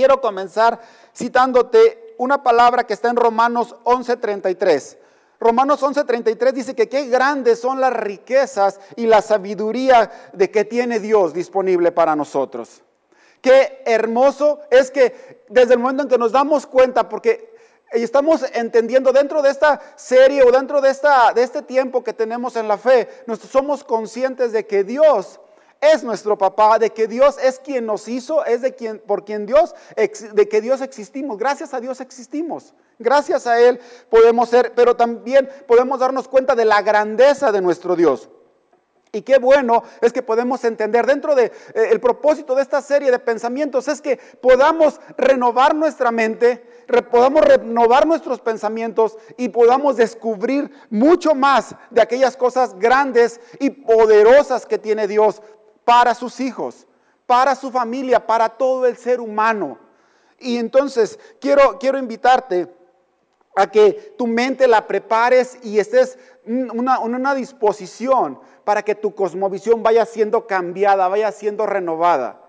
quiero comenzar citándote una palabra que está en Romanos 11:33. Romanos 11:33 dice que qué grandes son las riquezas y la sabiduría de que tiene Dios disponible para nosotros. Qué hermoso es que desde el momento en que nos damos cuenta, porque estamos entendiendo dentro de esta serie o dentro de, esta, de este tiempo que tenemos en la fe, somos conscientes de que Dios es nuestro papá, de que Dios es quien nos hizo, es de quien, por quien Dios, de que Dios existimos. Gracias a Dios existimos. Gracias a Él podemos ser, pero también podemos darnos cuenta de la grandeza de nuestro Dios. Y qué bueno es que podemos entender dentro del de, eh, propósito de esta serie de pensamientos es que podamos renovar nuestra mente, podamos renovar nuestros pensamientos y podamos descubrir mucho más de aquellas cosas grandes y poderosas que tiene Dios para sus hijos, para su familia, para todo el ser humano. Y entonces quiero, quiero invitarte a que tu mente la prepares y estés en una, disposición para que tu cosmovisión vaya siendo cambiada, vaya siendo renovada.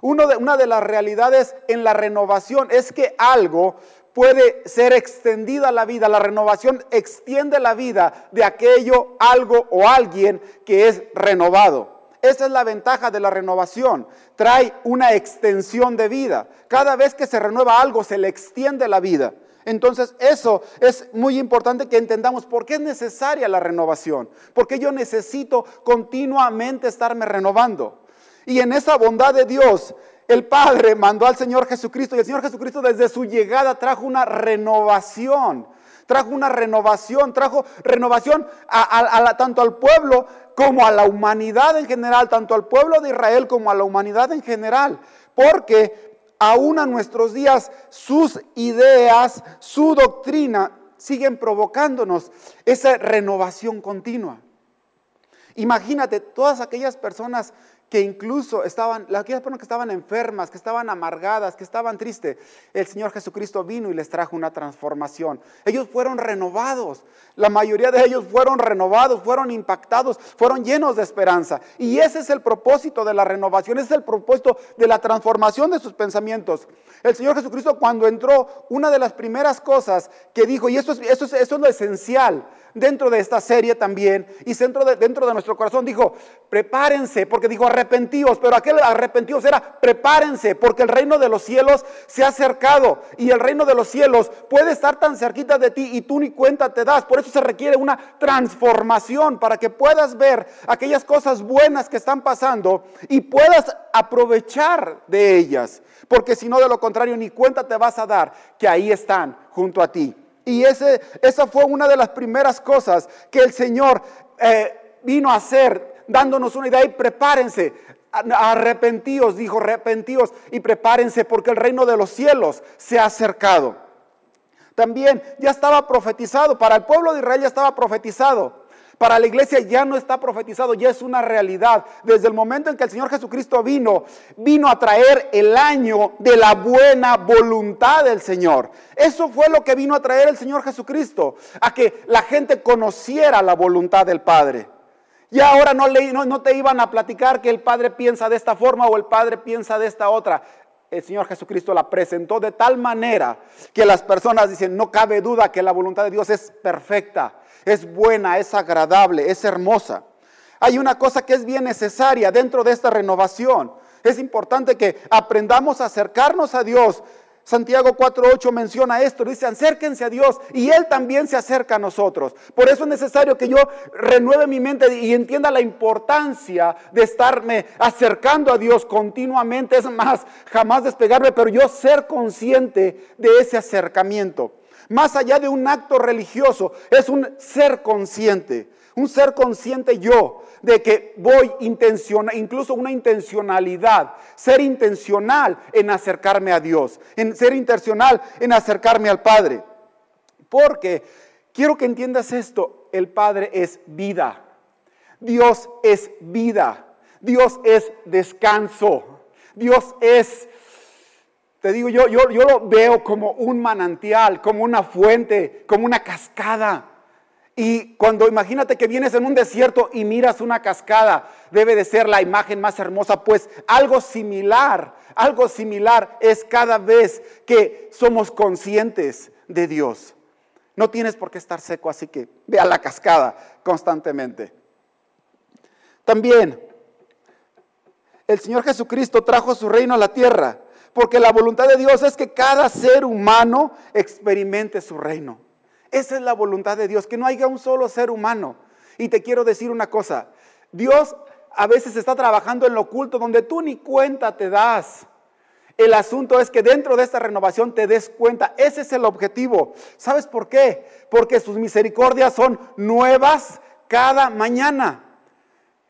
Uno de, una de las realidades en la renovación es que algo puede ser extendida la vida. La renovación extiende la vida de aquello, algo o alguien que es renovado. Esa es la ventaja de la renovación. Trae una extensión de vida. Cada vez que se renueva algo, se le extiende la vida. Entonces eso es muy importante que entendamos por qué es necesaria la renovación. Porque yo necesito continuamente estarme renovando. Y en esa bondad de Dios, el Padre mandó al Señor Jesucristo y el Señor Jesucristo desde su llegada trajo una renovación. Trajo una renovación, trajo renovación tanto al pueblo como a la humanidad en general, tanto al pueblo de Israel como a la humanidad en general. Porque aún a nuestros días sus ideas, su doctrina siguen provocándonos esa renovación continua. Imagínate todas aquellas personas que incluso estaban, aquellas personas que estaban enfermas, que estaban amargadas, que estaban tristes, el Señor Jesucristo vino y les trajo una transformación. Ellos fueron renovados, la mayoría de ellos fueron renovados, fueron impactados, fueron llenos de esperanza. Y ese es el propósito de la renovación, ese es el propósito de la transformación de sus pensamientos. El Señor Jesucristo cuando entró, una de las primeras cosas que dijo, y esto es, esto es, lo esencial dentro de esta serie también, y dentro de, dentro de nuestro corazón, dijo, prepárense, porque dijo, arrepentíos, pero aquel arrepentidos era prepárense, porque el reino de los cielos se ha acercado y el reino de los cielos puede estar tan cerquita de ti y tú ni cuenta te das. Por eso se requiere una transformación para que puedas ver aquellas cosas buenas que están pasando y puedas aprovechar de ellas, porque si no de lo contrario ni cuenta te vas a dar que ahí están junto a ti. Y ese, esa fue una de las primeras cosas que el Señor eh, vino a hacer dándonos una idea y prepárense. Arrepentíos, dijo, arrepentíos y prepárense porque el reino de los cielos se ha acercado. También ya estaba profetizado, para el pueblo de Israel ya estaba profetizado. Para la iglesia ya no está profetizado, ya es una realidad. Desde el momento en que el Señor Jesucristo vino, vino a traer el año de la buena voluntad del Señor. Eso fue lo que vino a traer el Señor Jesucristo, a que la gente conociera la voluntad del Padre. Y ahora no, no, te iban a platicar que el Padre piensa de esta forma o el Padre piensa de esta otra. El Señor Jesucristo la presentó de tal manera que las personas dicen, no cabe duda que la voluntad de Dios es perfecta, es buena, es agradable, es hermosa. Hay una cosa que es bien necesaria dentro de esta renovación. Es importante que aprendamos a acercarnos a Dios Santiago 4.8 menciona esto, dice, acérquense a Dios y Él también se acerca a nosotros. Por eso es necesario que yo renueve mi mente y entienda la importancia de estarme acercando a Dios continuamente. Es más, jamás despegarme, pero yo ser consciente de ese acercamiento. Más allá de un acto religioso, es un ser consciente, un ser consciente yo de que voy intencional, incluso una intencionalidad, ser intencional en acercarme a Dios, en ser intencional en acercarme al Padre. Porque quiero que entiendas esto, el Padre es vida, Dios es vida, Dios es descanso, Dios es te digo, yo, yo, yo, lo veo como un manantial, como una fuente, como una cascada. Y cuando imagínate que vienes en un desierto y miras una cascada, debe de ser la imagen más hermosa, pues algo similar, algo similar es cada vez que somos conscientes de Dios. No tienes por qué estar seco, así que ve a la cascada constantemente. También el Señor Jesucristo trajo su reino a la tierra, porque la voluntad de Dios es que cada ser humano experimente su reino. Esa es la voluntad de Dios, que no haya un solo ser humano. Y te quiero decir una cosa, Dios a veces está trabajando en lo oculto donde tú ni cuenta te das. El asunto es que dentro de esta renovación te des cuenta. Ese es el objetivo. ¿Sabes por qué? Porque sus misericordias son nuevas cada mañana.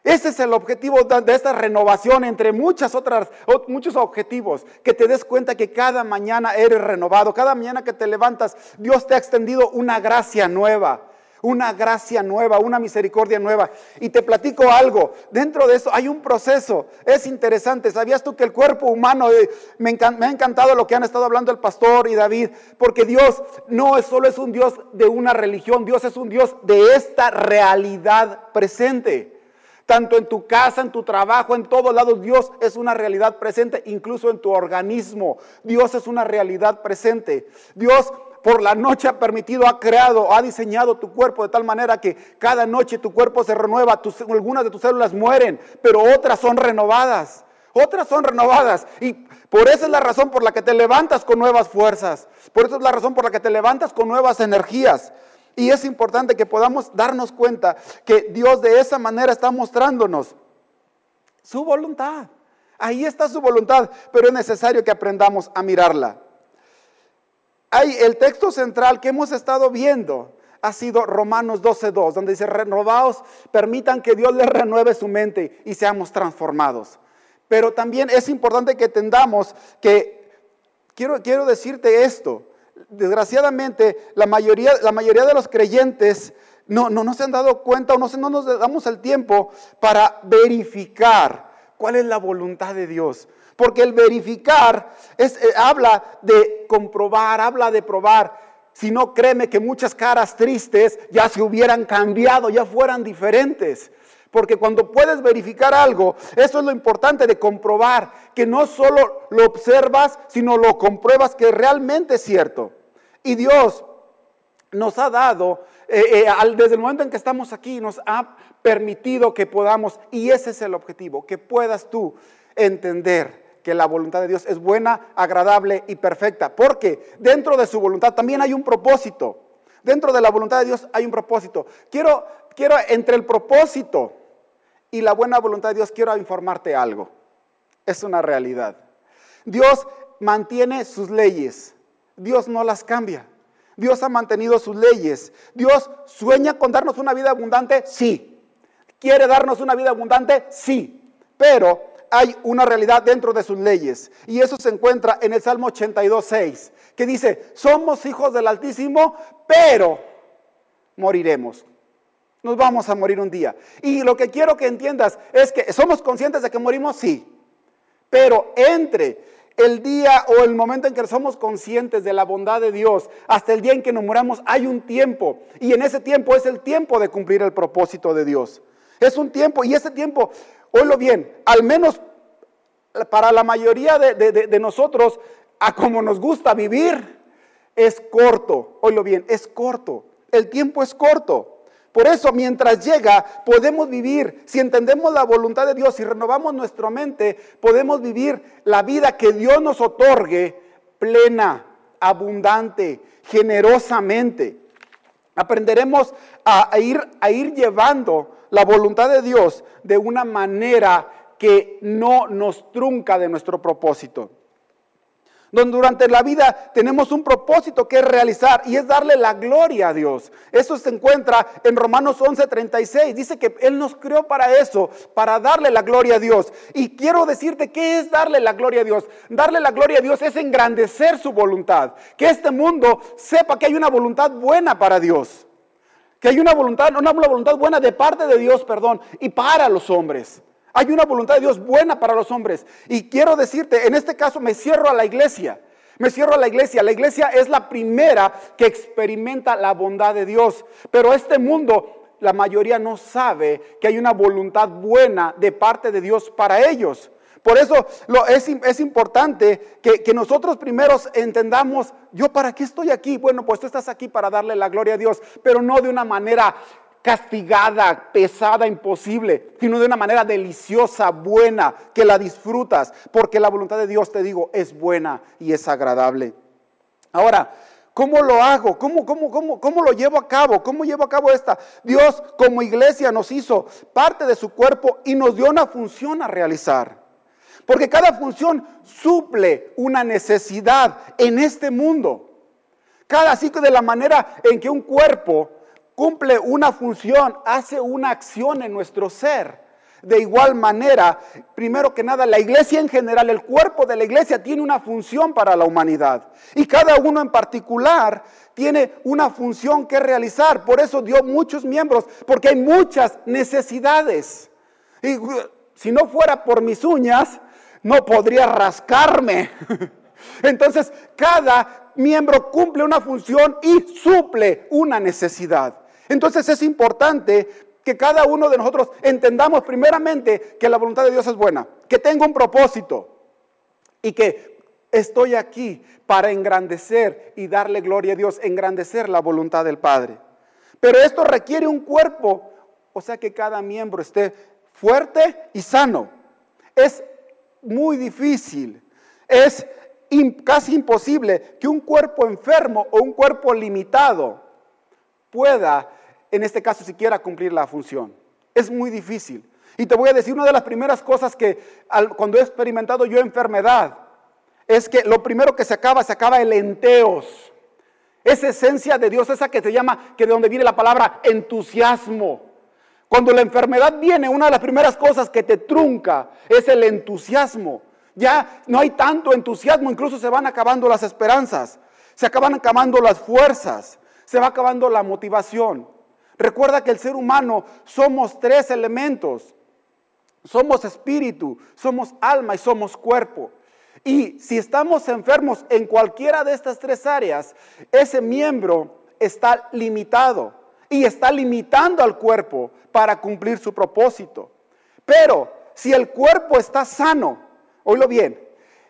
Ese es el objetivo de esta renovación entre muchas otras, muchos objetivos. Que te des cuenta que cada mañana eres renovado. Cada mañana que te levantas, Dios te ha extendido una gracia nueva. Una gracia nueva, una misericordia nueva. Y te platico algo. Dentro de eso hay un proceso. Es interesante. ¿Sabías tú que el cuerpo humano, eh, me, me ha encantado lo que han estado hablando el pastor y David? Porque Dios no es solo es un Dios de una religión. Dios es un Dios de esta realidad presente. Tanto en tu casa, en tu trabajo, en todos lados, Dios es una realidad presente, incluso en tu organismo. Dios es una realidad presente. Dios por la noche ha permitido, ha creado, ha diseñado tu cuerpo de tal manera que cada noche tu cuerpo se renueva, algunas de tus células mueren, pero otras son renovadas. Otras son renovadas. Y por eso es la razón por la que te levantas con nuevas fuerzas. Por eso es la razón por la que te levantas con nuevas energías. Y es importante que podamos darnos cuenta que Dios de esa manera está mostrándonos su voluntad. Ahí está su voluntad, pero es necesario que aprendamos a mirarla. El texto central que hemos estado viendo ha sido Romanos 12:2, donde dice, renovaos, permitan que Dios les renueve su mente y seamos transformados. Pero también es importante que entendamos que, quiero, quiero decirte esto, desgraciadamente, la mayoría, la mayoría de los creyentes no, no, se han dado cuenta o no, no nos damos el tiempo para verificar cuál es la voluntad de Dios. Porque el verificar es, eh, habla de comprobar, habla de probar. Si no, créeme que muchas caras tristes ya se hubieran cambiado, ya fueran diferentes. Porque cuando puedes verificar algo, eso es lo importante de comprobar, que no solo lo observas, sino lo compruebas que realmente es cierto. Y Dios nos ha dado, eh, eh, desde el momento en que estamos aquí, nos ha permitido que podamos, y ese es el objetivo, que puedas tú entender que la voluntad de Dios es buena, agradable y perfecta, porque dentro de su voluntad también hay un propósito. Dentro de la voluntad de Dios hay un propósito. Quiero quiero, entre el propósito y la buena voluntad de Dios, quiero informarte algo. Es una realidad. Dios mantiene sus leyes. Dios no las cambia. Dios ha mantenido sus leyes. Dios sueña con darnos una vida abundante, sí. ¿Quiere darnos una vida abundante? Sí. Pero hay una realidad dentro de sus leyes. Y eso se encuentra en el Salmo 82, 6, que dice, somos hijos del Altísimo, pero moriremos nos vamos a morir un día. Y lo que quiero que entiendas es que somos conscientes de que morimos, sí. Pero entre el día o el momento en que somos conscientes de la bondad de Dios hasta el día en que nos muramos, hay un tiempo. Y en ese tiempo es el tiempo de cumplir el propósito de Dios. Es un tiempo y ese tiempo, oílo bien, al menos para la mayoría de, de nosotros, a como nos gusta vivir, es corto. Oílo bien, es corto. El tiempo es corto. Por eso, mientras llega, podemos vivir, si entendemos la voluntad de Dios y renovamos nuestra mente, podemos vivir la vida que Dios nos otorgue plena, abundante, generosamente. Aprenderemos a, ir, a ir llevando la voluntad de Dios de una manera que no nos trunca de nuestro propósito donde durante la vida tenemos un propósito que realizar y es darle la gloria a Dios. Eso se encuentra en Romanos 11:36. Dice que Él nos creó para eso, para darle la gloria a Dios. Y quiero decirte qué es darle la gloria a Dios. Darle la gloria a Dios es engrandecer su voluntad. Que este mundo sepa que hay una voluntad buena para Dios. Que hay una voluntad, una voluntad buena de parte de Dios, perdón, y para los hombres. Hay una voluntad de Dios buena para los hombres. Y quiero decirte, en este caso me cierro a la iglesia. Me cierro a la iglesia. La iglesia es la primera que experimenta la bondad de Dios. Pero este mundo, la mayoría no sabe que hay una voluntad buena de parte de Dios para ellos. Por eso lo, es, importante que, que, nosotros primeros entendamos, yo para qué estoy aquí. Bueno, pues tú estás aquí para darle la gloria a Dios, pero no de una manera castigada, pesada, imposible, sino de una manera deliciosa, buena, que la disfrutas, porque la voluntad de Dios, te digo, es buena y es agradable. Ahora, ¿Cómo lo hago? ¿Cómo, cómo, cómo, ¿Cómo lo llevo a cabo? ¿Cómo llevo a cabo esta? Dios como iglesia nos hizo parte de su cuerpo y nos dio una función a realizar. Porque cada función suple una necesidad en este mundo. Cada ciclo de la manera en que un cuerpo cumple una función, hace una acción en nuestro ser. De igual manera, primero que nada, la iglesia en general, el cuerpo de la iglesia tiene una función para la humanidad. Y cada uno en particular tiene una función que realizar. Por eso dio muchos miembros, porque hay muchas necesidades. Y si no fuera por mis uñas, no podría rascarme. Entonces, cada miembro cumple una función y suple una necesidad. Entonces es importante que cada uno de nosotros entendamos primeramente que la voluntad de Dios es buena, que tengo un propósito y que estoy aquí para engrandecer y darle gloria a Dios, engrandecer la voluntad del Padre. Pero esto requiere un cuerpo, o sea que cada miembro esté fuerte y sano. Es muy difícil, es casi imposible que un cuerpo enfermo o un cuerpo limitado pueda en este caso siquiera cumplir la función. Es muy difícil. Y te voy a decir una de las primeras cosas que cuando he experimentado yo enfermedad, es que lo primero que se acaba, se acaba el enteos. Esa esencia de Dios, esa que se llama, que de donde viene la palabra entusiasmo. Cuando la enfermedad viene, una de las primeras cosas que te trunca es el entusiasmo. Ya no hay tanto entusiasmo, incluso se van acabando las esperanzas, se acaban acabando las fuerzas, se va acabando la motivación. Recuerda que el ser humano somos tres elementos. Somos espíritu, somos alma y somos cuerpo. Y si estamos enfermos en cualquiera de estas tres áreas, ese miembro está limitado y está limitando al cuerpo para cumplir su propósito. Pero si el cuerpo está sano, oílo bien,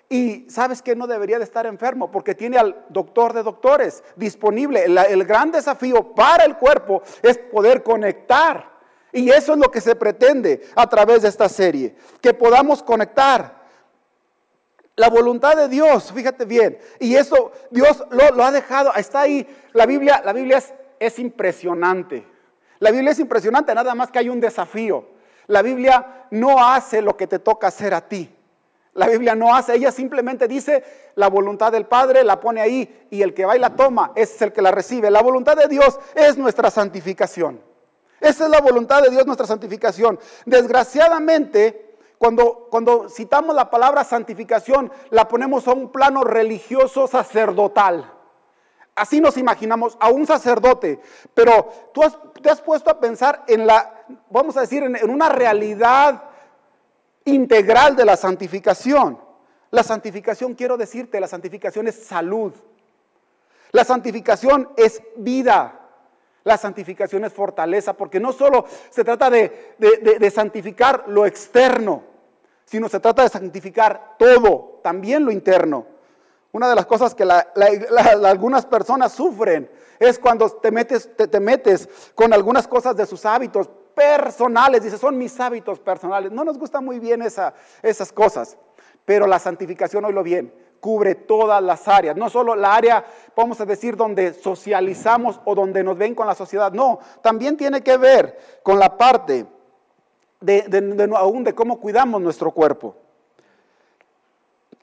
y sabes que no debería de estar enfermo porque tiene al doctor de doctores disponible. El, gran desafío para el cuerpo es poder conectar. Y eso es lo que se pretende a través de esta serie, que podamos conectar. La voluntad de Dios, fíjate bien, y eso Dios lo, ha dejado, está ahí. La Biblia, la Biblia es, es impresionante. La Biblia es impresionante, nada más que hay un desafío. La Biblia no hace lo que te toca hacer a ti. La Biblia no hace, ella simplemente dice la voluntad del Padre, la pone ahí y el que va y la toma es el que la recibe. La voluntad de Dios es nuestra santificación. Esa es la voluntad de Dios, nuestra santificación. Desgraciadamente, cuando, cuando citamos la palabra santificación, la ponemos a un plano religioso sacerdotal. Así nos imaginamos a un sacerdote, pero tú te has puesto a pensar en la, vamos a decir, en una realidad integral de la santificación. La santificación, quiero decirte, la santificación es salud. La santificación es vida. La santificación es fortaleza, porque no solo se trata de, santificar lo externo, sino se trata de santificar todo, también lo interno. Una de las cosas que algunas personas sufren es cuando te metes, te metes con algunas cosas de sus hábitos, personales, dice, son mis hábitos personales. No nos gusta muy bien esas cosas, pero la santificación, oílo bien, cubre todas las áreas, no solo la área, vamos a decir, donde socializamos o donde nos ven con la sociedad, no, también tiene que ver con la parte de, aún de cómo cuidamos nuestro cuerpo.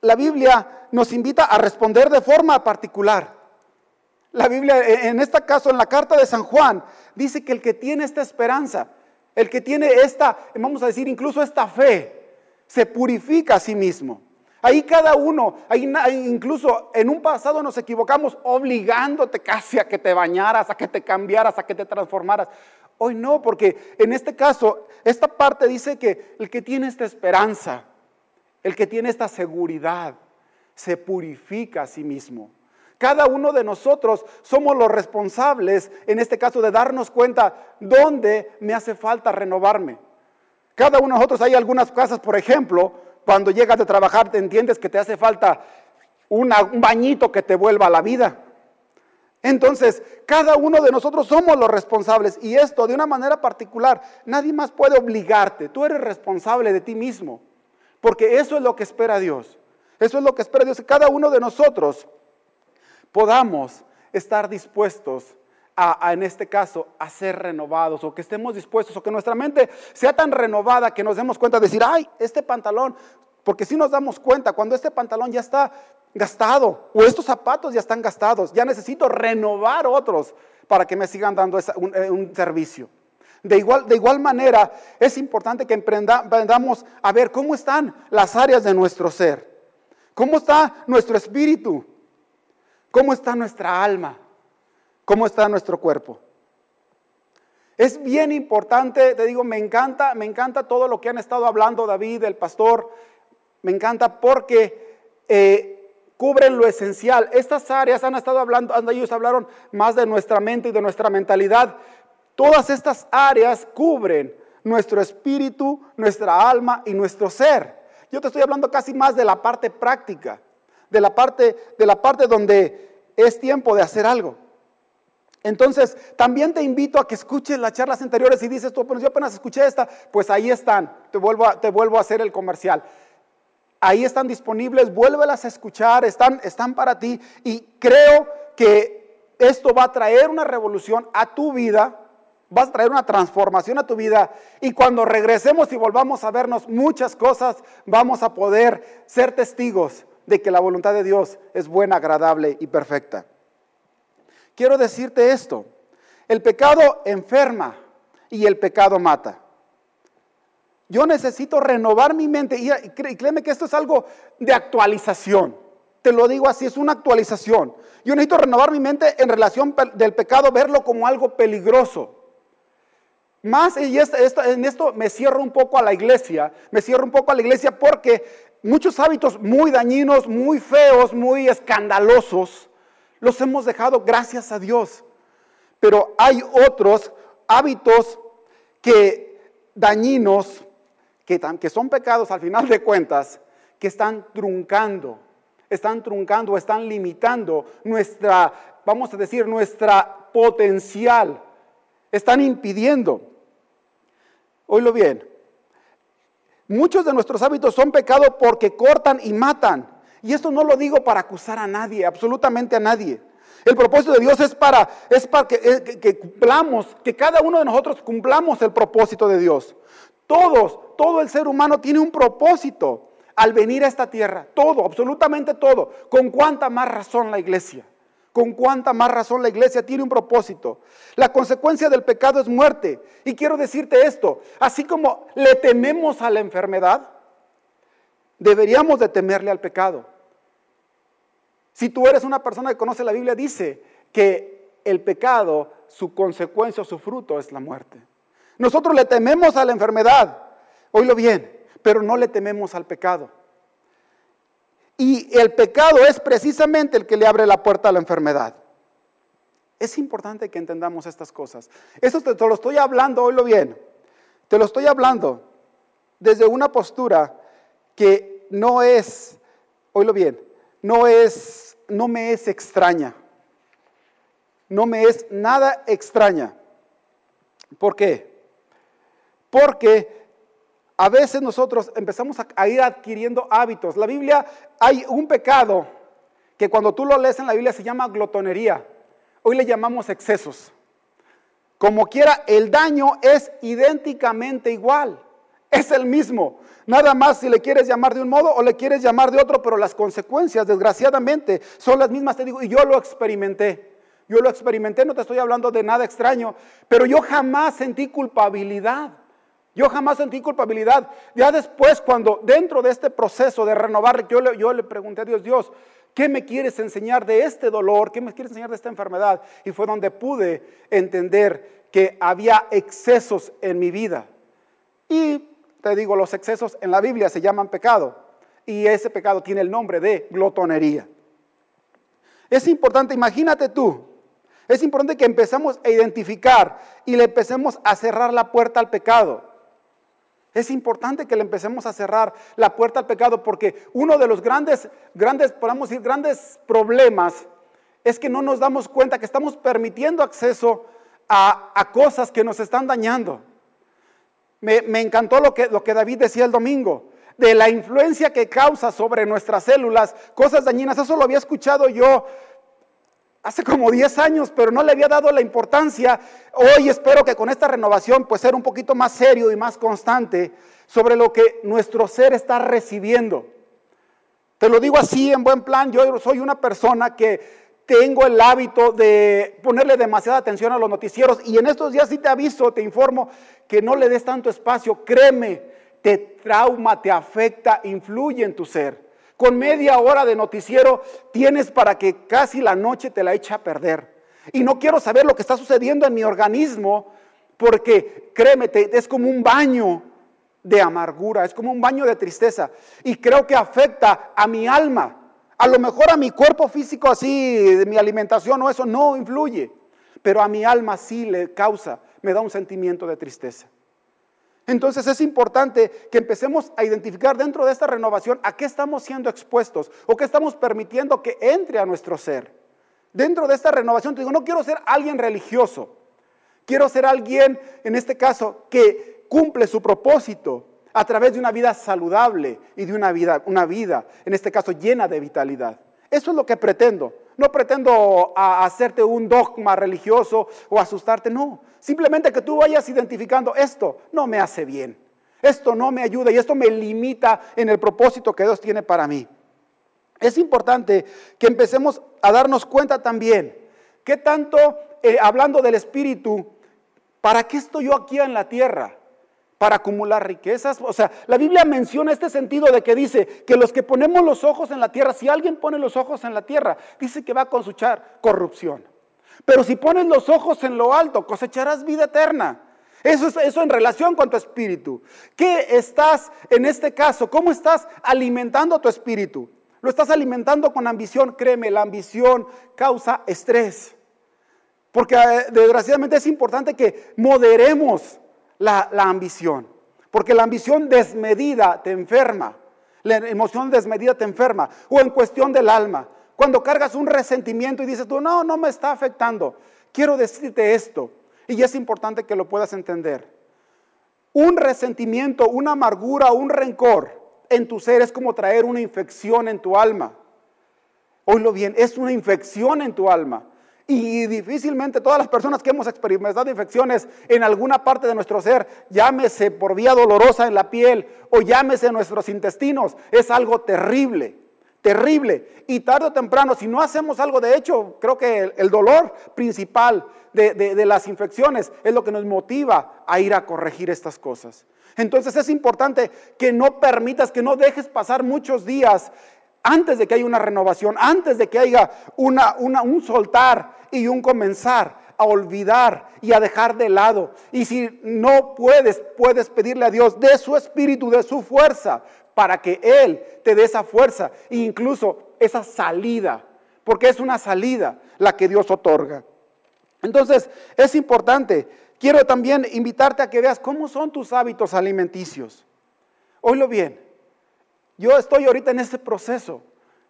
La Biblia nos invita a responder de forma particular. La Biblia, en este caso, en la carta de San Juan, dice que el que tiene esta esperanza, el que tiene esta, vamos a decir, incluso esta fe, se purifica a sí mismo. Ahí cada uno, ahí, incluso en un pasado nos equivocamos obligándote casi a que te bañaras, a que te cambiaras, a que te transformaras. Hoy no, porque en este caso, esta parte dice que el que tiene esta esperanza, el que tiene esta seguridad, se purifica a sí mismo. Cada uno de nosotros somos los responsables, en este caso, de darnos cuenta dónde me hace falta renovarme. Cada uno de nosotros hay algunas casas, por ejemplo, cuando llegas de trabajar te entiendes que te hace falta un bañito que te vuelva a la vida. Entonces, cada uno de nosotros somos los responsables y esto de una manera particular, nadie más puede obligarte, tú eres responsable de ti mismo, porque eso es lo que espera Dios. Eso es lo que espera Dios, cada uno de nosotros podamos estar dispuestos a, en este caso, a ser renovados o que estemos dispuestos o que nuestra mente sea tan renovada que nos demos cuenta de decir, ay, este pantalón, porque si nos damos cuenta, cuando este pantalón ya está gastado o estos zapatos ya están gastados, ya necesito renovar otros para que me sigan dando eh, un, servicio. De igual, de igual, manera, es importante que emprendamos a ver cómo están las áreas de nuestro ser, cómo está nuestro espíritu, cómo está nuestra alma, cómo está nuestro cuerpo. Es bien importante, te digo, me encanta, me encanta todo lo que han estado hablando David, el pastor, me encanta porque eh, cubren lo esencial. Estas áreas han estado hablando, ellos hablaron más de nuestra mente y de nuestra mentalidad. Todas estas áreas cubren nuestro espíritu, nuestra alma y nuestro ser. Yo te estoy hablando casi más de la parte práctica, de la parte, de la parte donde es tiempo de hacer algo. Entonces, también te invito a que escuches las charlas anteriores y dices tú, yo apenas escuché esta, pues ahí están, te vuelvo te vuelvo a hacer el comercial. Ahí están disponibles, vuélvelas a escuchar, están, están para ti. Y creo que esto va a traer una revolución a tu vida, va a traer una transformación a tu vida. Y cuando regresemos y volvamos a vernos muchas cosas, vamos a poder ser testigos de que la voluntad de Dios es buena, agradable y perfecta. Quiero decirte esto, el pecado enferma y el pecado mata. Yo necesito renovar mi mente y, créeme que esto es algo de actualización. Te lo digo así, es una actualización. Yo necesito renovar mi mente en relación del pecado, verlo como algo peligroso. Más, y en esto me cierro un poco a la iglesia, me cierro un poco a la iglesia porque muchos hábitos muy dañinos, muy feos, muy escandalosos, los hemos dejado gracias a Dios. Pero hay otros hábitos que dañinos que, son pecados al final de cuentas, que están truncando, están truncando, están limitando nuestra, vamos a decir, nuestra potencial, están impidiendo. Oílo bien, muchos de nuestros hábitos son pecados porque cortan y matan. Y esto no lo digo para acusar a nadie, absolutamente a nadie. El propósito de Dios es para, es para que, eh, que, cumplamos, que cada uno de nosotros cumplamos el propósito de Dios. Todos, todo el ser humano tiene un propósito al venir a esta tierra. Todo, absolutamente todo. ¿Con cuánta más razón la iglesia? ¿Con cuánta más razón la iglesia tiene un propósito? La consecuencia del pecado es muerte. Y quiero decirte esto, así como le tememos a la enfermedad, deberíamos de temerle al pecado. Si tú eres una persona que conoce la Biblia, dice que el pecado, su consecuencia o su fruto es la muerte. Nosotros le tememos a la enfermedad, oílo bien, pero no le tememos al pecado. Y el pecado es precisamente el que le abre la puerta a la enfermedad. Es importante que entendamos estas cosas. Eso te, te lo estoy hablando, oílo bien, te lo estoy hablando desde una postura que no es, oílo bien, no es, no me es extraña. No me es nada extraña. ¿Por qué? Porque a veces nosotros empezamos a, ir adquiriendo hábitos. La Biblia, hay un pecado que cuando tú lo lees en la Biblia se llama glotonería. Hoy le llamamos excesos. Como quiera, el daño es idénticamente igual. Es el mismo. Nada más si le quieres llamar de un modo o le quieres llamar de otro, pero las consecuencias, desgraciadamente, son las mismas. Te digo, y yo lo experimenté. Yo lo experimenté, no te estoy hablando de nada extraño, pero yo jamás sentí culpabilidad. Yo jamás sentí culpabilidad. Ya después, cuando dentro de este proceso de renovar, yo le, pregunté a Dios, Dios, ¿qué me quieres enseñar de este dolor? ¿Qué me quieres enseñar de esta enfermedad? Y fue donde pude entender que había excesos en mi vida. Y te digo, los excesos en la Biblia se llaman pecado. Y ese pecado tiene el nombre de glotonería. Es importante, imagínate tú, es importante que empezamos a identificar y le empecemos a cerrar la puerta al pecado. Es importante que le empecemos a cerrar la puerta al pecado porque uno de los grandes, grandes, podemos decir, grandes problemas es que no nos damos cuenta que estamos permitiendo acceso a, cosas que nos están dañando. Me, encantó lo que, lo que David decía el domingo, de la influencia que causa sobre nuestras células, cosas dañinas. Eso lo había escuchado yo hace como 10 años, pero no le había dado la importancia. Hoy espero que con esta renovación, pues ser un poquito más serio y más constante sobre lo que nuestro ser está recibiendo. Te lo digo así en buen plan, yo soy una persona que tengo el hábito de ponerle demasiada atención a los noticieros y en estos días sí te aviso, te informo que no le des tanto espacio, créeme, te trauma, te afecta, influye en tu ser. Con media hora de noticiero tienes para que casi la noche te la eche a perder. Y no quiero saber lo que está sucediendo en mi organismo porque créeme, es como un baño de amargura, es como un baño de tristeza y creo que afecta a mi alma. A lo mejor a mi cuerpo físico así, de mi alimentación o eso no influye, pero a mi alma sí le causa, me da un sentimiento de tristeza. Entonces es importante que empecemos a identificar dentro de esta renovación a qué estamos siendo expuestos o qué estamos permitiendo que entre a nuestro ser. Dentro de esta renovación te digo, no quiero ser alguien religioso, quiero ser alguien, en este caso, que cumple su propósito, a través de una vida saludable y de una vida, una vida, en este caso, llena de vitalidad. Eso es lo que pretendo. No pretendo hacerte un dogma religioso o asustarte, no. Simplemente que tú vayas identificando esto no me hace bien, esto no me ayuda y esto me limita en el propósito que Dios tiene para mí. Es importante que empecemos a darnos cuenta también que tanto, eh, hablando del Espíritu, ¿para qué estoy yo aquí en la tierra? Para acumular riquezas. O sea, la Biblia menciona este sentido de que dice que los que ponemos los ojos en la tierra, si alguien pone los ojos en la tierra, dice que va a cosechar corrupción. Pero si pones los ojos en lo alto, cosecharás vida eterna. Eso es eso en relación con tu espíritu. ¿Qué estás en este caso? ¿Cómo estás alimentando tu espíritu? ¿Lo estás alimentando con ambición? Créeme, la ambición causa estrés. Porque eh, desgraciadamente es importante que moderemos la, ambición. Porque la ambición desmedida te enferma. La emoción desmedida te enferma. O en cuestión del alma. Cuando cargas un resentimiento y dices tú, no, no me está afectando. Quiero decirte esto. Y es importante que lo puedas entender. Un resentimiento, una amargura, un rencor en tu ser es como traer una infección en tu alma. Oílo bien, es una infección en tu alma. Y difícilmente todas las personas que hemos experimentado infecciones en alguna parte de nuestro ser, llámese por vía dolorosa en la piel o llámese en nuestros intestinos, es algo terrible, terrible. Y tarde o temprano, si no hacemos algo, de hecho, creo que el, dolor principal de, de las infecciones es lo que nos motiva a ir a corregir estas cosas. Entonces es importante que no permitas, que no dejes pasar muchos días antes de que haya una renovación, antes de que haya una, un soltar y un comenzar a olvidar y a dejar de lado. Y si no puedes, puedes pedirle a Dios de su espíritu, de su fuerza, para que Él te dé esa fuerza e incluso esa salida, porque es una salida la que Dios otorga. Entonces, es importante. Quiero también invitarte a que veas cómo son tus hábitos alimenticios. Oílo bien. Yo estoy ahorita en este proceso.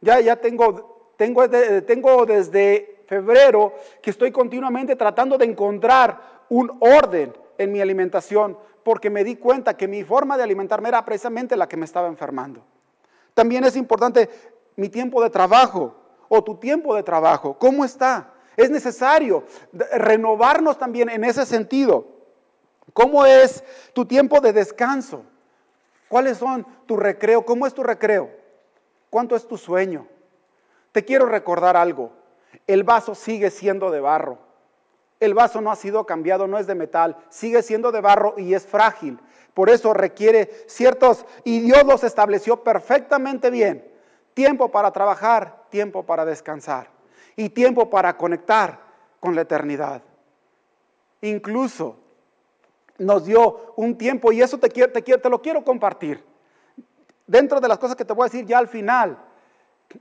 Ya, ya tengo, tengo, tengo desde febrero que estoy continuamente tratando de encontrar un orden en mi alimentación porque me di cuenta que mi forma de alimentarme era precisamente la que me estaba enfermando. También es importante mi tiempo de trabajo o tu tiempo de trabajo. ¿Cómo está? Es necesario renovarnos también en ese sentido. ¿Cómo es tu tiempo de descanso? ¿Cuáles son tu recreo? ¿Cómo es tu recreo? ¿Cuánto es tu sueño? Te quiero recordar algo. El vaso sigue siendo de barro. El vaso no ha sido cambiado, no es de metal, sigue siendo de barro y es frágil. Por eso requiere ciertos, y Dios los estableció perfectamente bien. Tiempo para trabajar, tiempo para descansar y tiempo para conectar con la eternidad. Incluso nos dio un tiempo y eso te, te, te lo quiero compartir. dentro de las cosas que te voy a decir ya al final,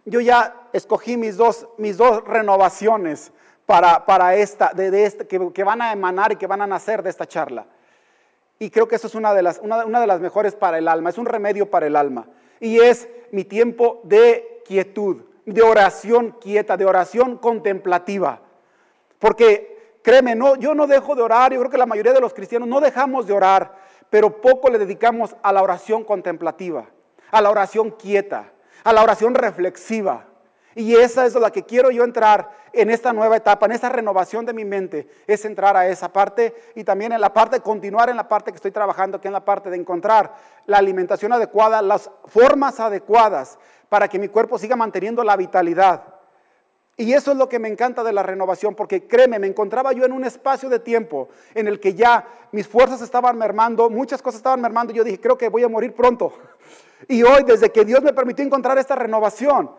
yo ya escogí mis dos, mis dos renovaciones para, para esta, de, este, que, que, van a emanar y que van a nacer de esta charla. Y creo que eso es una de, las, una, una de las mejores para el alma, es un remedio para el alma. Y es mi tiempo de quietud, de oración quieta, de oración contemplativa. Porque créeme, no, yo no dejo de orar, yo creo que la mayoría de los cristianos no dejamos de orar, pero poco le dedicamos a la oración contemplativa, a la oración quieta, a la oración reflexiva. Y esa es la que quiero yo entrar en esta nueva etapa, en esta renovación de mi mente, es entrar a esa parte y también en la parte, continuar en la parte que estoy trabajando, que es la parte de encontrar la alimentación adecuada, las formas adecuadas para que mi cuerpo siga manteniendo la vitalidad. Y eso es lo que me encanta de la renovación, porque créeme, me encontraba yo en un espacio de tiempo en el que ya mis fuerzas estaban mermando, muchas cosas estaban mermando, y yo dije, creo que voy a morir pronto. Y hoy, desde que Dios me permitió encontrar esta renovación,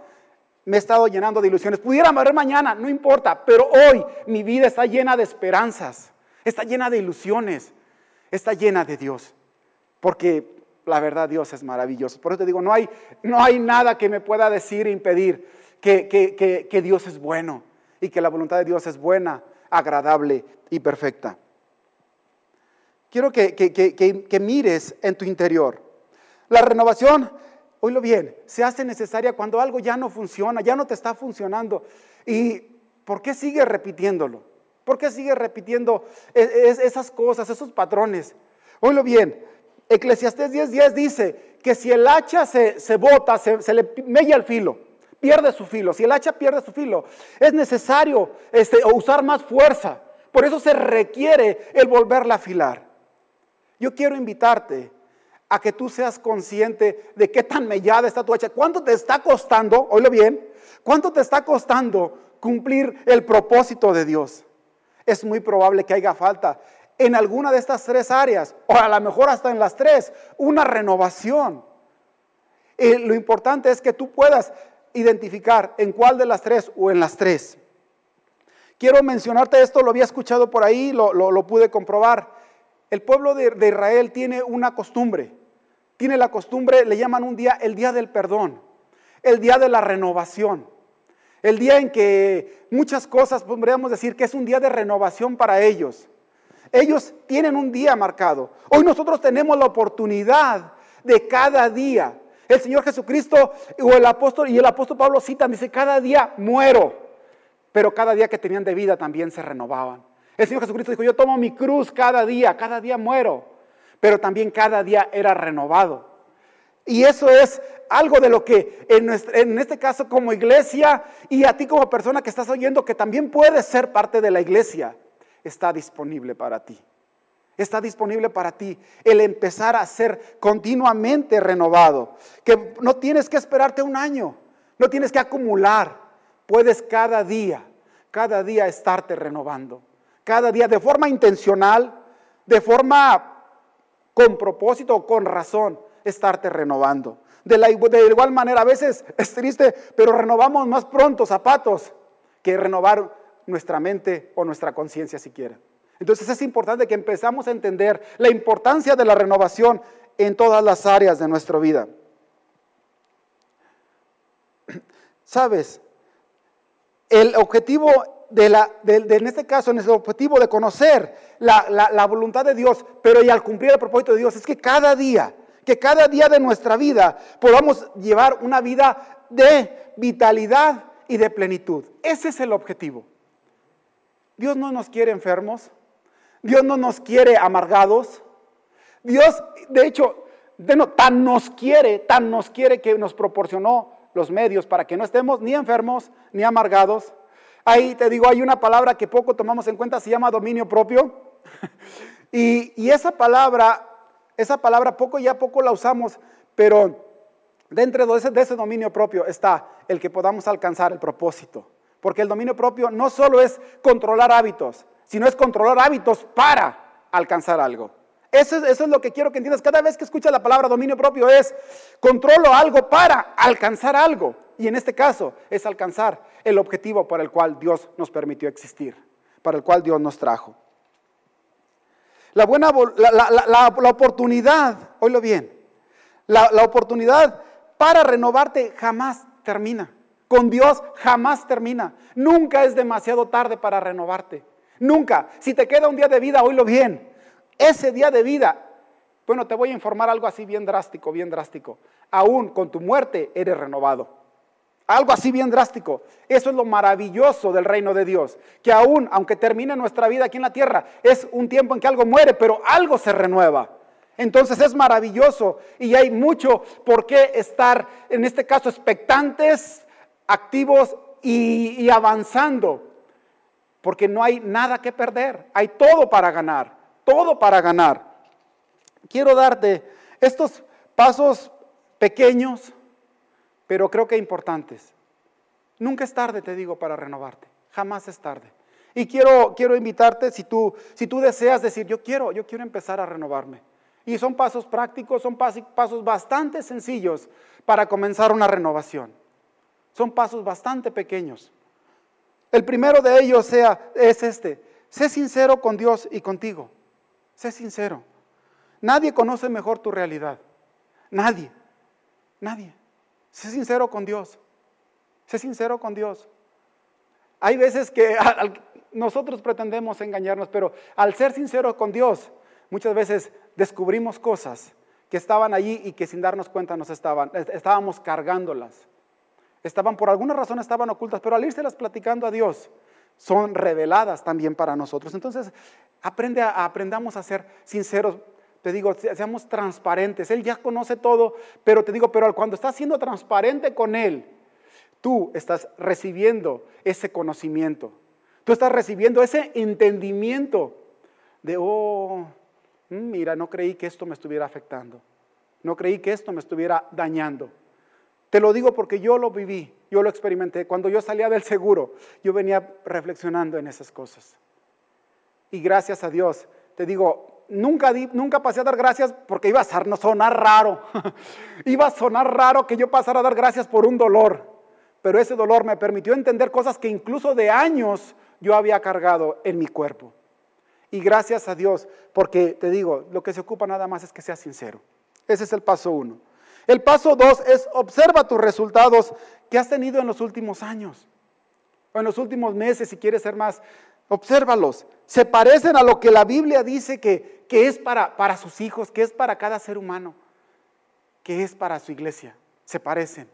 me he estado llenando de ilusiones. Pudiera morir mañana, no importa, pero hoy mi vida está llena de esperanzas, está llena de ilusiones, está llena de Dios. Porque la verdad Dios es maravilloso. Por eso te digo, no hay, no hay nada que me pueda decir e impedir que, Dios es bueno y que la voluntad de Dios es buena, agradable y perfecta. Quiero que mires en tu interior. La renovación oílo bien, se hace necesaria cuando algo ya no funciona, ya no te está funcionando. ¿Y por qué sigues repitiéndolo? ¿Por qué sigues repitiendo esas cosas, esos patrones? Oílo bien, Eclesiastés 10:10 dice que si el hacha se, bota, se, le mella el filo, pierde su filo. Si el hacha pierde su filo, es necesario este, usar más fuerza. Por eso se requiere el volverla a afilar. Yo quiero invitarte a que tú seas consciente de qué tan mellada está tu hacha. ¿Cuánto te está costando, oílo bien, cuánto te está costando cumplir el propósito de Dios? Es muy probable que haya falta en alguna de estas tres áreas, o a lo mejor hasta en las tres, una renovación. Y lo importante es que tú puedas identificar en cuál de las tres o en las tres. Quiero mencionarte esto, lo había escuchado por ahí, lo, pude comprobar. El pueblo de Israel tiene una costumbre tiene la costumbre, le llaman un día el día del perdón, el día de la renovación, el día en que muchas cosas, podríamos decir que es un día de renovación para ellos. Ellos tienen un día marcado. Hoy nosotros tenemos la oportunidad de cada día. El Señor Jesucristo o el apóstol y el apóstol Pablo citan, dice, cada día muero, pero cada día que tenían de vida también se renovaban. El Señor Jesucristo dijo, yo tomo mi cruz cada día, cada día muero pero también cada día era renovado. Y eso es algo de lo que en, este caso como iglesia y a ti como persona que estás oyendo, que también puedes ser parte de la iglesia, está disponible para ti. Está disponible para ti el empezar a ser continuamente renovado. Que no tienes que esperarte un año, no tienes que acumular. Puedes cada día, cada día estarte renovando. Cada día de forma intencional, de forma con propósito o con razón, estarte renovando. De, la, de igual manera, a veces es triste, pero renovamos más pronto zapatos que renovar nuestra mente o nuestra conciencia siquiera. Entonces es importante que empezamos a entender la importancia de la renovación en todas las áreas de nuestra vida. Sabes, el objetivo de la, en este caso, en el objetivo de conocer la, voluntad de Dios, pero y al cumplir el propósito de Dios, es que cada día, que cada día de nuestra vida podamos llevar una vida de vitalidad y de plenitud. Ese es el objetivo. Dios no nos quiere enfermos, Dios no nos quiere amargados. Dios, de hecho, tan nos quiere, tan nos quiere que nos proporcionó los medios para que no estemos ni enfermos ni amargados, Ahí te digo, hay una palabra que poco tomamos en cuenta, se llama dominio propio. y, esa palabra, esa palabra poco ya poco la usamos, pero dentro de ese, de ese dominio propio está el que podamos alcanzar el propósito. Porque el dominio propio no solo es controlar hábitos, sino es controlar hábitos para alcanzar algo. Eso, es lo que quiero que entiendas. Cada vez que escuchas la palabra dominio propio es controlo algo para alcanzar algo. Y en este caso es alcanzar el objetivo para el cual Dios nos permitió existir, para el cual Dios nos trajo. La buena, la, oportunidad, oílo bien, la, oportunidad para renovarte jamás termina. Con Dios jamás termina. Nunca es demasiado tarde para renovarte. Nunca. Si te queda un día de vida, oílo bien. Ese día de vida, bueno, te voy a informar algo así bien drástico, bien drástico. Aún con tu muerte eres renovado. Algo así bien drástico. Eso es lo maravilloso del reino de Dios. Que aún, aunque termine nuestra vida aquí en la tierra, es un tiempo en que algo muere, pero algo se renueva. Entonces es maravilloso y hay mucho por qué estar, en este caso, expectantes, activos y avanzando. Porque no hay nada que perder. Hay todo para ganar. Todo para ganar. Quiero darte estos pasos pequeños pero creo que importantes. Nunca es tarde, te digo, para renovarte. Jamás es tarde. Y quiero, quiero invitarte, si tú, si tú deseas decir, yo quiero, yo quiero empezar a renovarme. Y son pasos prácticos, son pasos bastante sencillos para comenzar una renovación. Son pasos bastante pequeños. El primero de ellos sea, es este. Sé sincero con Dios y contigo. Sé sincero. Nadie conoce mejor tu realidad. Nadie. Nadie. Sé sincero con Dios. Sé sincero con Dios. Hay veces que nosotros pretendemos engañarnos, pero al ser sinceros con Dios, muchas veces descubrimos cosas que estaban allí y que sin darnos cuenta nos estaban, estábamos cargándolas. Estaban, por alguna razón estaban ocultas, pero al las platicando a Dios, son reveladas también para nosotros. Entonces, aprende aprendamos a ser sinceros te digo, seamos transparentes. Él ya conoce todo, pero te digo, pero cuando estás siendo transparente con Él, tú estás recibiendo ese conocimiento. Tú estás recibiendo ese entendimiento de, oh, mm, mira, no creí que esto me estuviera afectando. No creí que esto me estuviera dañando. Te lo digo porque yo lo viví, yo lo experimenté. Cuando yo salía del seguro, yo venía reflexionando en esas cosas. Y gracias a Dios, te digo, nunca, nunca pasé a dar gracias porque iba a sonar raro. iba a sonar raro que yo pasara a dar gracias por un dolor. Pero ese dolor me permitió entender cosas que incluso de años yo había cargado en mi cuerpo. Y gracias a Dios, porque te digo, lo que se ocupa nada más es que seas sincero. Ese es el paso uno. El paso dos es observa tus resultados que has tenido en los últimos años, o en los últimos meses, si quieres ser más, Obsérvalos. Se parecen a lo que la Biblia dice que, que es para, para sus hijos, que es para cada ser humano, que es para su iglesia. Se parecen.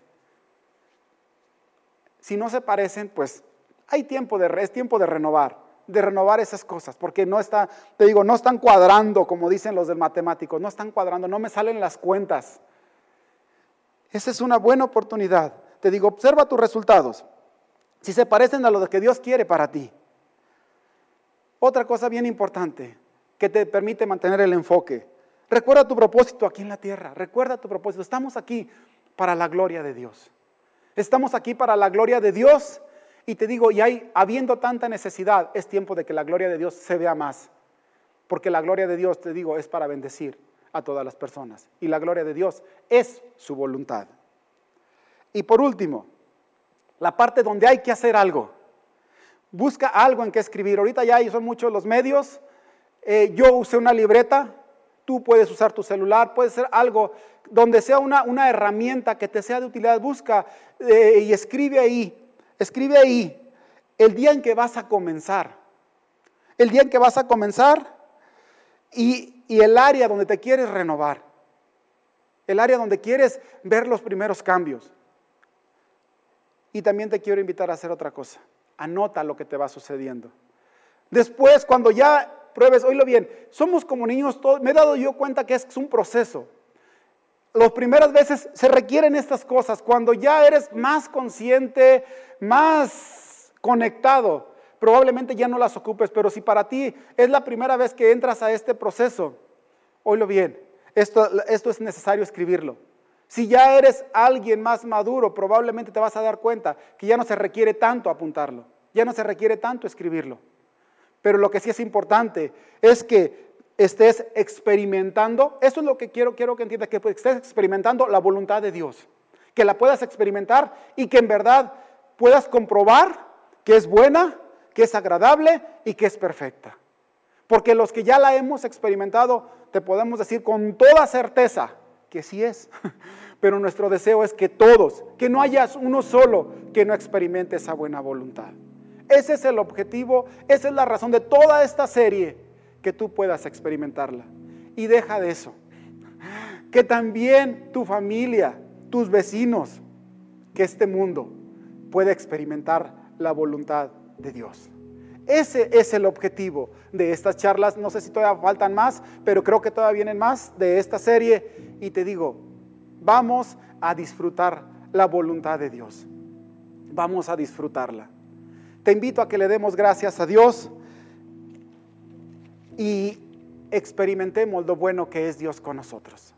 Si no se parecen, pues hay tiempo de, es tiempo de renovar, de renovar esas cosas, porque no está, te digo, no están cuadrando, como dicen los del matemático, no están cuadrando, no me salen las cuentas. Esa es una buena oportunidad. Te digo, observa tus resultados. Si se parecen a lo que Dios quiere para ti. Otra cosa bien importante que te permite mantener el enfoque. Recuerda tu propósito aquí en la tierra. Recuerda tu propósito. Estamos aquí para la gloria de Dios. Estamos aquí para la gloria de Dios. Y te digo, y hay, habiendo tanta necesidad, es tiempo de que la gloria de Dios se vea más. Porque la gloria de Dios, te digo, es para bendecir a todas las personas. Y la gloria de Dios es su voluntad. Y por último, la parte donde hay que hacer algo. Busca algo en que escribir. Ahorita ya son muchos los medios. Eh, yo usé una libreta. Tú puedes usar tu celular. Puede ser algo donde sea una, una herramienta que te sea de utilidad. Busca eh, y escribe ahí. Escribe ahí el día en que vas a comenzar. El día en que vas a comenzar y, y el área donde te quieres renovar. El área donde quieres ver los primeros cambios. Y también te quiero invitar a hacer otra cosa anota lo que te va sucediendo. Después, cuando ya pruebes, oílo bien, somos como niños todos, me he dado yo cuenta que es un proceso. Las primeras veces se requieren estas cosas, cuando ya eres más consciente, más conectado, probablemente ya no las ocupes, pero si para ti es la primera vez que entras a este proceso, oílo bien, esto, es necesario escribirlo. Si ya eres alguien más maduro, probablemente te vas a dar cuenta que ya no se requiere tanto apuntarlo, ya no se requiere tanto escribirlo. Pero lo que sí es importante es que estés experimentando, eso es lo que quiero, quiero que entiendas, que estés experimentando la voluntad de Dios, que la puedas experimentar y que en verdad puedas comprobar que es buena, que es agradable y que es perfecta. Porque los que ya la hemos experimentado, te podemos decir con toda certeza, que sí es. Pero nuestro deseo es que todos, que no haya uno solo que no experimente esa buena voluntad. Ese es el objetivo, esa es la razón de toda esta serie, que tú puedas experimentarla. Y deja de eso. Que también tu familia, tus vecinos, que este mundo pueda experimentar la voluntad de Dios. Ese es el objetivo de estas charlas. No sé si todavía faltan más, pero creo que todavía vienen más de esta serie. Y te digo, vamos a disfrutar la voluntad de Dios. Vamos a disfrutarla. Te invito a que le demos gracias a Dios y experimentemos lo bueno que es Dios con nosotros.